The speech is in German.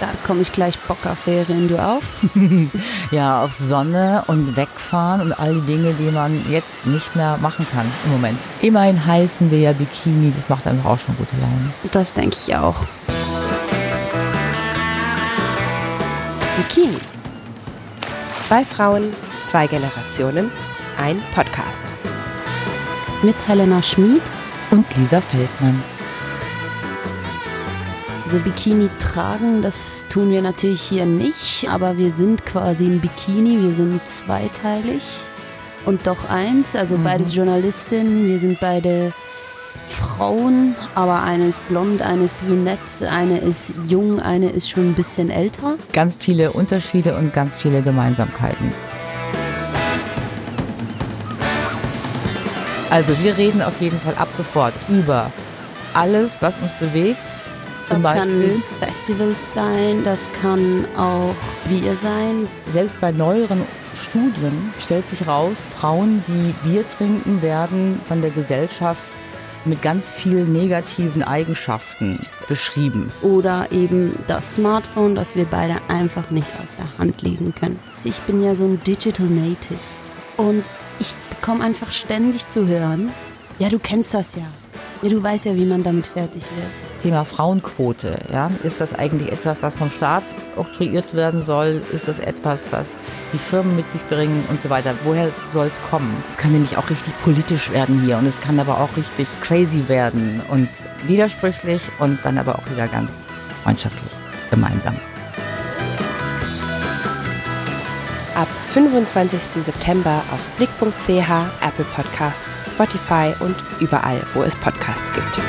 Da komme ich gleich Bock auf Ferien, du auf? ja, auf Sonne und wegfahren und all die Dinge, die man jetzt nicht mehr machen kann im Moment. Immerhin heißen wir ja Bikini, das macht einfach auch schon gute Laune. Das denke ich auch. Bikini. Zwei Frauen, zwei Generationen, ein Podcast. Mit Helena Schmid und Lisa Feldmann. Also Bikini tragen, das tun wir natürlich hier nicht, aber wir sind quasi ein Bikini, wir sind zweiteilig und doch eins, also mhm. beides Journalistinnen, wir sind beide Frauen, aber eine ist blond, eine ist brünett, eine ist jung, eine ist schon ein bisschen älter. Ganz viele Unterschiede und ganz viele Gemeinsamkeiten. Also wir reden auf jeden Fall ab sofort über alles, was uns bewegt, zum das Beispiel. kann Festivals sein, das kann auch Bier sein. Selbst bei neueren Studien stellt sich raus, Frauen, die Bier trinken, werden von der Gesellschaft mit ganz vielen negativen Eigenschaften beschrieben. Oder eben das Smartphone, das wir beide einfach nicht aus der Hand legen können. Ich bin ja so ein Digital Native und ich bekomme einfach ständig zu hören, ja, du kennst das ja. Ja, du weißt ja, wie man damit fertig wird. Thema Frauenquote. Ja? Ist das eigentlich etwas, was vom Staat oktroyiert werden soll? Ist das etwas, was die Firmen mit sich bringen und so weiter? Woher soll es kommen? Es kann nämlich auch richtig politisch werden hier und es kann aber auch richtig crazy werden und widersprüchlich und dann aber auch wieder ganz freundschaftlich gemeinsam. Ab 25. September auf blick.ch, Apple Podcasts, Spotify und überall, wo es Podcasts gibt.